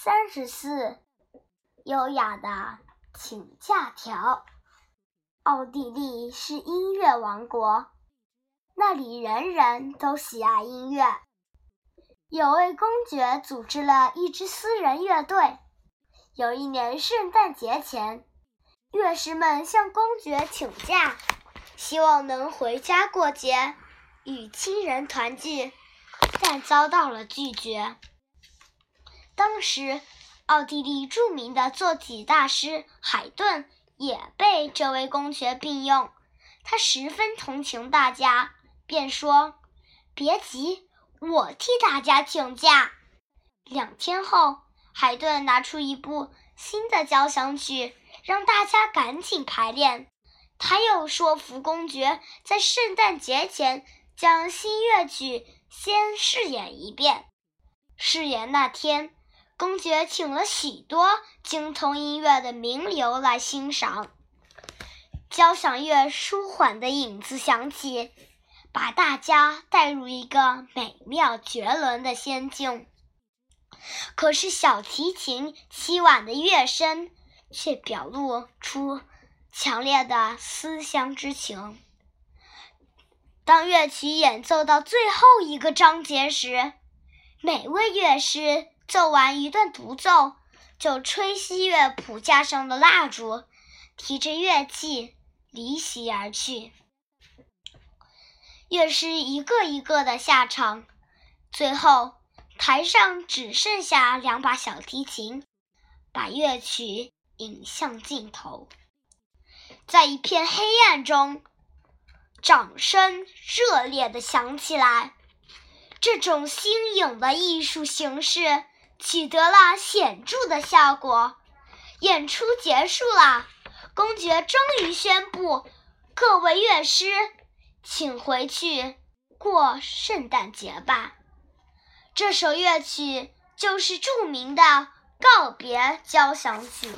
三十四，优雅的请假条。奥地利是音乐王国，那里人人都喜爱音乐。有位公爵组织了一支私人乐队。有一年圣诞节前，乐师们向公爵请假，希望能回家过节，与亲人团聚，但遭到了拒绝。当时，奥地利著名的作曲大师海顿也被这位公爵聘用。他十分同情大家，便说：“别急，我替大家请假。”两天后，海顿拿出一部新的交响曲，让大家赶紧排练。他又说服公爵在圣诞节前将新乐曲先试演一遍。试演那天。公爵请了许多精通音乐的名流来欣赏。交响乐舒缓的影子响起，把大家带入一个美妙绝伦的仙境。可是小提琴凄婉的乐声却表露出强烈的思乡之情。当乐曲演奏到最后一个章节时，每位乐师。奏完一段独奏，就吹熄乐谱架上的蜡烛，提着乐器离席而去。乐师一个一个的下场，最后台上只剩下两把小提琴，把乐曲引向尽头。在一片黑暗中，掌声热烈的响起来。这种新颖的艺术形式。取得了显著的效果，演出结束了，公爵终于宣布：各位乐师，请回去过圣诞节吧。这首乐曲就是著名的告别交响曲。